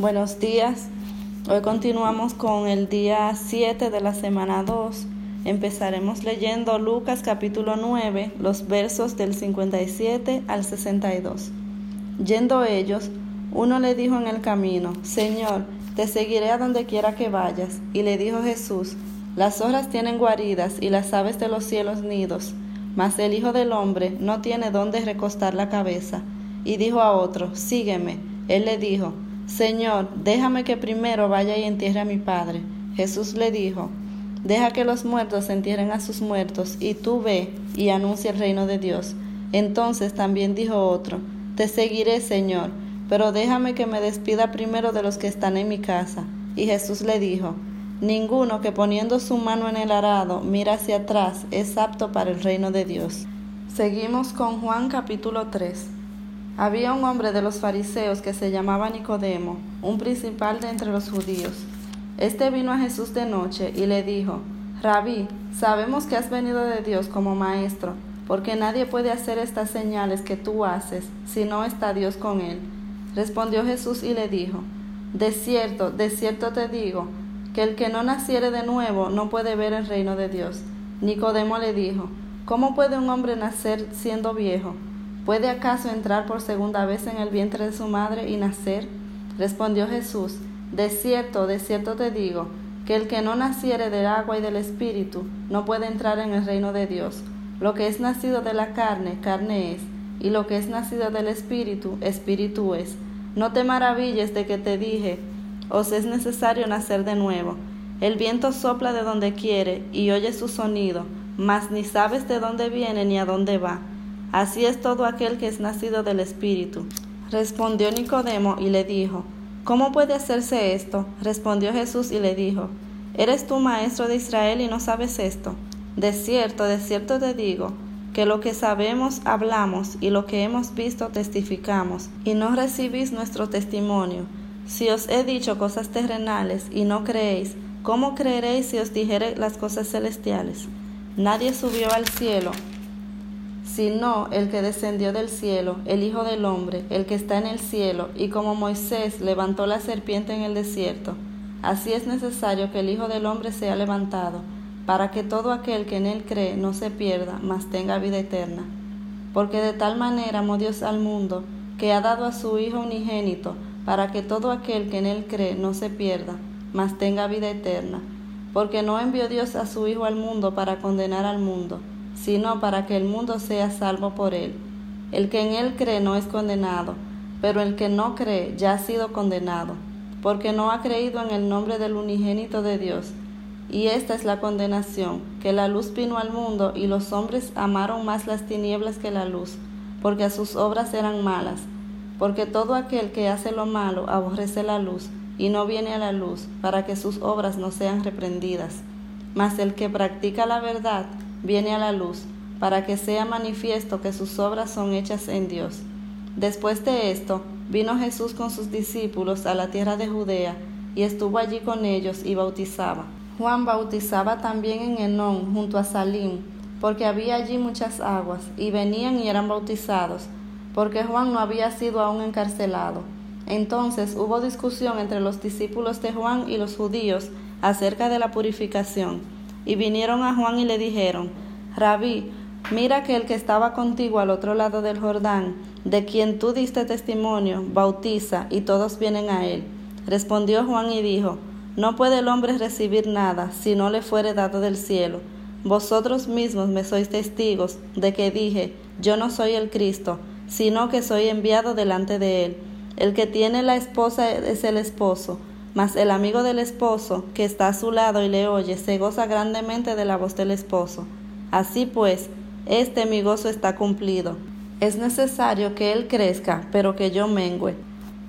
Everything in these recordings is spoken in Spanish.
Buenos días. Hoy continuamos con el día 7 de la semana 2. Empezaremos leyendo Lucas capítulo 9, los versos del 57 al 62. Yendo ellos, uno le dijo en el camino, Señor, te seguiré a donde quiera que vayas. Y le dijo Jesús, las horas tienen guaridas y las aves de los cielos nidos, mas el Hijo del Hombre no tiene dónde recostar la cabeza. Y dijo a otro, Sígueme. Él le dijo, Señor, déjame que primero vaya y entierre a mi padre. Jesús le dijo, Deja que los muertos entierren a sus muertos, y tú ve y anuncia el reino de Dios. Entonces también dijo otro, Te seguiré, Señor, pero déjame que me despida primero de los que están en mi casa. Y Jesús le dijo, Ninguno que poniendo su mano en el arado mira hacia atrás es apto para el reino de Dios. Seguimos con Juan capítulo 3. Había un hombre de los fariseos que se llamaba Nicodemo, un principal de entre los judíos. Este vino a Jesús de noche y le dijo, Rabí, sabemos que has venido de Dios como maestro, porque nadie puede hacer estas señales que tú haces si no está Dios con él. Respondió Jesús y le dijo, De cierto, de cierto te digo, que el que no naciere de nuevo no puede ver el reino de Dios. Nicodemo le dijo, ¿Cómo puede un hombre nacer siendo viejo? ¿Puede acaso entrar por segunda vez en el vientre de su madre y nacer? Respondió Jesús, De cierto, de cierto te digo, que el que no naciere del agua y del espíritu no puede entrar en el reino de Dios. Lo que es nacido de la carne, carne es, y lo que es nacido del espíritu, espíritu es. No te maravilles de que te dije, os es necesario nacer de nuevo. El viento sopla de donde quiere y oye su sonido, mas ni sabes de dónde viene ni a dónde va. Así es todo aquel que es nacido del Espíritu. Respondió Nicodemo y le dijo, ¿Cómo puede hacerse esto? Respondió Jesús y le dijo, ¿Eres tú maestro de Israel y no sabes esto? De cierto, de cierto te digo, que lo que sabemos hablamos y lo que hemos visto testificamos, y no recibís nuestro testimonio. Si os he dicho cosas terrenales y no creéis, ¿cómo creeréis si os dijere las cosas celestiales? Nadie subió al cielo sino el que descendió del cielo, el Hijo del Hombre, el que está en el cielo, y como Moisés levantó la serpiente en el desierto, así es necesario que el Hijo del Hombre sea levantado, para que todo aquel que en él cree no se pierda, mas tenga vida eterna. Porque de tal manera amó Dios al mundo, que ha dado a su Hijo unigénito, para que todo aquel que en él cree no se pierda, mas tenga vida eterna. Porque no envió Dios a su Hijo al mundo para condenar al mundo, sino para que el mundo sea salvo por él. El que en él cree no es condenado, pero el que no cree ya ha sido condenado, porque no ha creído en el nombre del unigénito de Dios. Y esta es la condenación, que la luz vino al mundo y los hombres amaron más las tinieblas que la luz, porque sus obras eran malas. Porque todo aquel que hace lo malo aborrece la luz y no viene a la luz, para que sus obras no sean reprendidas. Mas el que practica la verdad viene a la luz, para que sea manifiesto que sus obras son hechas en Dios. Después de esto, vino Jesús con sus discípulos a la tierra de Judea, y estuvo allí con ellos y bautizaba. Juan bautizaba también en Enón, junto a Salim, porque había allí muchas aguas, y venían y eran bautizados, porque Juan no había sido aún encarcelado. Entonces hubo discusión entre los discípulos de Juan y los judíos acerca de la purificación. Y vinieron a Juan y le dijeron, Rabí, mira que el que estaba contigo al otro lado del Jordán, de quien tú diste testimonio, bautiza, y todos vienen a él. Respondió Juan y dijo, No puede el hombre recibir nada si no le fuere dado del cielo. Vosotros mismos me sois testigos de que dije, Yo no soy el Cristo, sino que soy enviado delante de él. El que tiene la esposa es el esposo mas el amigo del esposo, que está a su lado y le oye, se goza grandemente de la voz del esposo. Así pues, este mi gozo está cumplido. Es necesario que él crezca, pero que yo mengüe.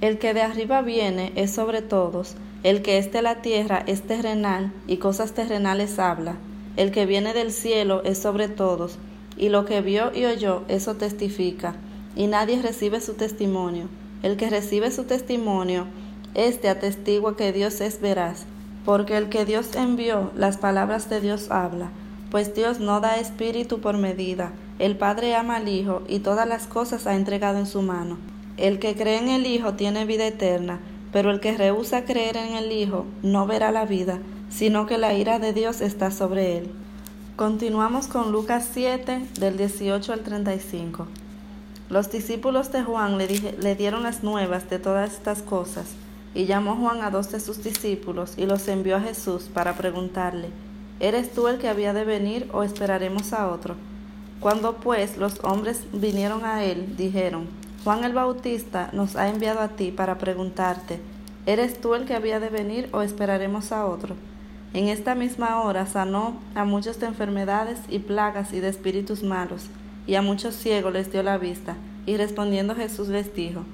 El que de arriba viene es sobre todos, el que es de la tierra es terrenal, y cosas terrenales habla. El que viene del cielo es sobre todos, y lo que vio y oyó, eso testifica, y nadie recibe su testimonio. El que recibe su testimonio, este atestigua que Dios es veraz, porque el que Dios envió, las palabras de Dios habla, pues Dios no da espíritu por medida. El Padre ama al Hijo y todas las cosas ha entregado en su mano. El que cree en el Hijo tiene vida eterna, pero el que rehúsa creer en el Hijo no verá la vida, sino que la ira de Dios está sobre él. Continuamos con Lucas 7, del 18 al 35. Los discípulos de Juan le, le, dieron las nuevas de todas estas cosas, y llamó Juan a dos de sus discípulos y los envió a Jesús para preguntarle, ¿Eres tú el que había de venir o esperaremos a otro? Cuando pues los hombres vinieron a él, dijeron, Juan el Bautista nos ha enviado a ti para preguntarte, ¿eres tú el que había de venir o esperaremos a otro? En esta misma hora sanó a muchos de enfermedades y plagas y de espíritus malos, y a muchos ciegos les dio la vista, y respondiendo Jesús les dijo,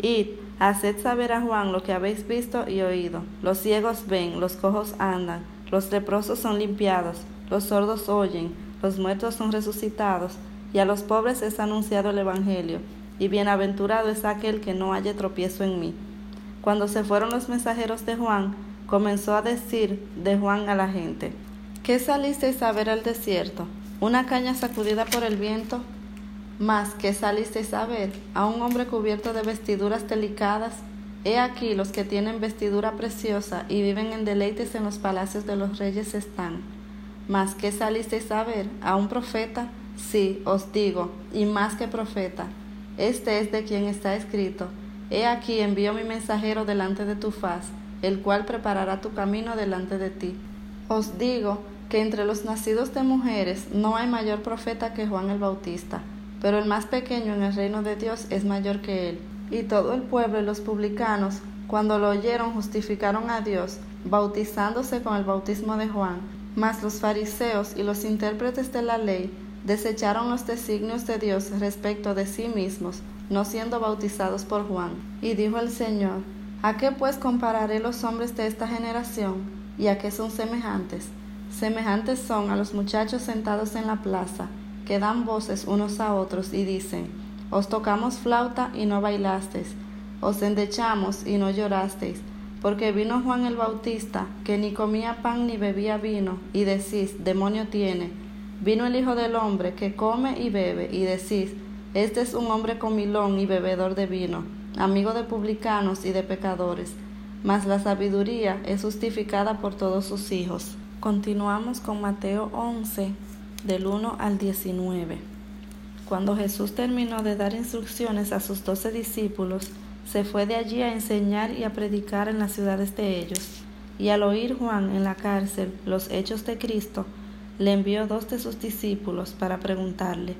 Id, haced saber a Juan lo que habéis visto y oído. Los ciegos ven, los cojos andan, los leprosos son limpiados, los sordos oyen, los muertos son resucitados, y a los pobres es anunciado el Evangelio y bienaventurado es aquel que no haya tropiezo en mí. Cuando se fueron los mensajeros de Juan, comenzó a decir de Juan a la gente, ¿qué salisteis a ver al desierto? ¿Una caña sacudida por el viento? Más que salisteis a ver a un hombre cubierto de vestiduras delicadas. He aquí los que tienen vestidura preciosa y viven en deleites en los palacios de los reyes están. Más que salisteis a ver a un profeta, sí, os digo, y más que profeta, este es de quien está escrito, He aquí envío mi mensajero delante de tu faz, el cual preparará tu camino delante de ti. Os digo que entre los nacidos de mujeres no hay mayor profeta que Juan el Bautista, pero el más pequeño en el reino de Dios es mayor que él. Y todo el pueblo y los publicanos, cuando lo oyeron, justificaron a Dios, bautizándose con el bautismo de Juan. Mas los fariseos y los intérpretes de la ley desecharon los designios de Dios respecto de sí mismos, no siendo bautizados por Juan. Y dijo el Señor, ¿A qué pues compararé los hombres de esta generación? ¿Y a qué son semejantes? Semejantes son a los muchachos sentados en la plaza, que dan voces unos a otros y dicen, Os tocamos flauta y no bailasteis, os endechamos y no llorasteis, porque vino Juan el Bautista, que ni comía pan ni bebía vino, y decís, demonio tiene, Vino el Hijo del Hombre que come y bebe, y decís, este es un hombre comilón y bebedor de vino, amigo de publicanos y de pecadores, mas la sabiduría es justificada por todos sus hijos. Continuamos con Mateo 11, del 1 al 19. Cuando Jesús terminó de dar instrucciones a sus doce discípulos, se fue de allí a enseñar y a predicar en las ciudades de ellos. Y al oír Juan en la cárcel los hechos de Cristo, le envió dos de sus discípulos para preguntarle,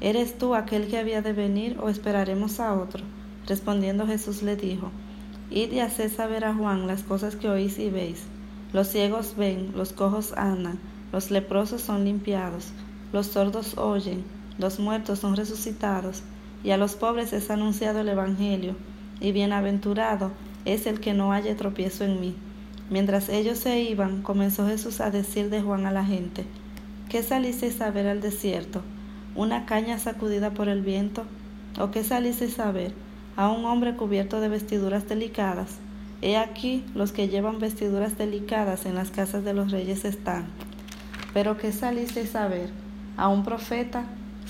¿Eres tú aquel que había de venir o esperaremos a otro? Respondiendo Jesús le dijo, Id y haced saber a Juan las cosas que oís y veis. Los ciegos ven, los cojos andan, los leprosos son limpiados, los sordos oyen, los muertos son resucitados, y a los pobres es anunciado el Evangelio, y bienaventurado es el que no haya tropiezo en mí. Mientras ellos se iban, comenzó Jesús a decir de Juan a la gente, ¿Qué salisteis a ver al desierto? ¿Una caña sacudida por el viento? ¿O qué salisteis a ver? ¿A un hombre cubierto de vestiduras delicadas? He aquí los que llevan vestiduras delicadas en las casas de los reyes están. ¿Pero qué salisteis a ver? ¿A un profeta?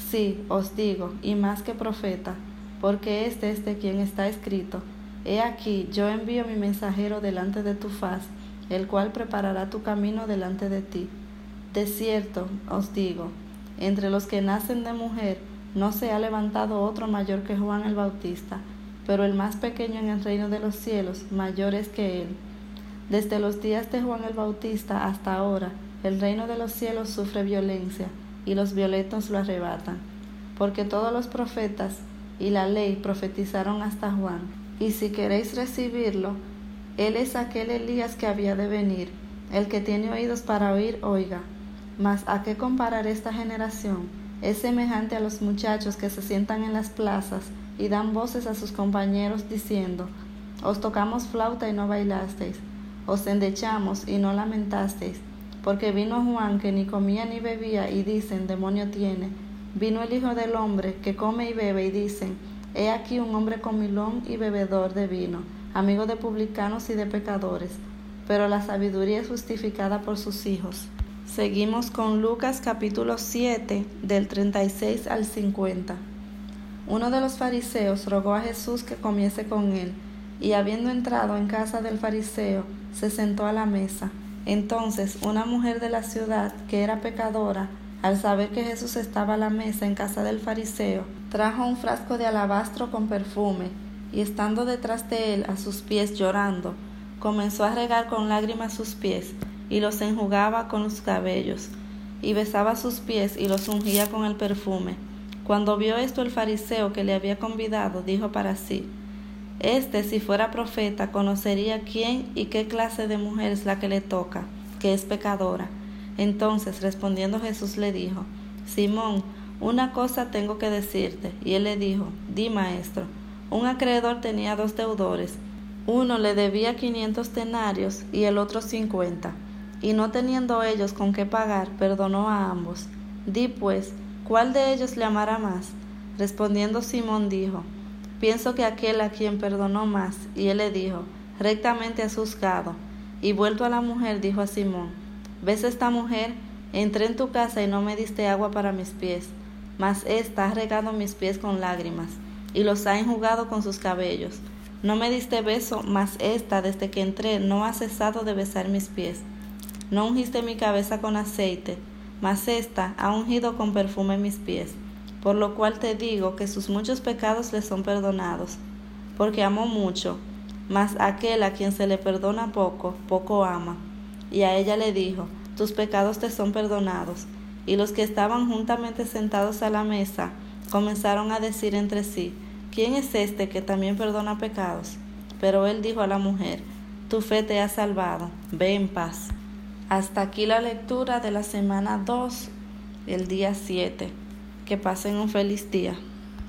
Sí, os digo, y más que profeta, porque este es de quien está escrito. He aquí, yo envío mi mensajero delante de tu faz, el cual preparará tu camino delante de ti. De cierto os digo, entre los que nacen de mujer no se ha levantado otro mayor que Juan el Bautista, pero el más pequeño en el reino de los cielos mayor es que él. Desde los días de Juan el Bautista hasta ahora, el reino de los cielos sufre violencia, y los violentos lo arrebatan, porque todos los profetas y la ley profetizaron hasta Juan, y si queréis recibirlo, él es aquel Elías que había de venir, el que tiene oídos para oír, oiga. Mas ¿a qué comparar esta generación? Es semejante a los muchachos que se sientan en las plazas y dan voces a sus compañeros diciendo, Os tocamos flauta y no bailasteis, os endechamos y no lamentasteis, porque vino Juan que ni comía ni bebía y dicen, demonio tiene, vino el Hijo del Hombre que come y bebe y dicen, He aquí un hombre comilón y bebedor de vino, amigo de publicanos y de pecadores, pero la sabiduría es justificada por sus hijos. Seguimos con Lucas capítulo 7 del 36 al 50. Uno de los fariseos rogó a Jesús que comiese con él, y habiendo entrado en casa del fariseo, se sentó a la mesa. Entonces una mujer de la ciudad, que era pecadora, al saber que Jesús estaba a la mesa en casa del fariseo, trajo un frasco de alabastro con perfume, y estando detrás de él a sus pies llorando, comenzó a regar con lágrimas sus pies, y los enjugaba con los cabellos, y besaba sus pies y los ungía con el perfume. Cuando vio esto el fariseo que le había convidado, dijo para sí, Este, si fuera profeta, conocería quién y qué clase de mujer es la que le toca, que es pecadora. Entonces, respondiendo Jesús le dijo, Simón, una cosa tengo que decirte. Y él le dijo, Di, maestro. Un acreedor tenía dos deudores. Uno le debía quinientos denarios y el otro cincuenta. Y no teniendo ellos con qué pagar, perdonó a ambos. Di pues, ¿cuál de ellos le amará más? Respondiendo Simón dijo, Pienso que aquel a quien perdonó más. Y él le dijo, Rectamente has juzgado. Y vuelto a la mujer, dijo a Simón, ¿Ves esta mujer? Entré en tu casa y no me diste agua para mis pies, mas ésta ha regado mis pies con lágrimas y los ha enjugado con sus cabellos. No me diste beso, mas ésta desde que entré no ha cesado de besar mis pies. No ungiste mi cabeza con aceite, mas ésta ha ungido con perfume mis pies. Por lo cual te digo que sus muchos pecados le son perdonados, porque amó mucho, mas aquel a quien se le perdona poco, poco ama. Y a ella le dijo, tus pecados te son perdonados. Y los que estaban juntamente sentados a la mesa comenzaron a decir entre sí, ¿quién es este que también perdona pecados? Pero él dijo a la mujer, tu fe te ha salvado, ve en paz. Hasta aquí la lectura de la semana 2, el día 7. Que pasen un feliz día.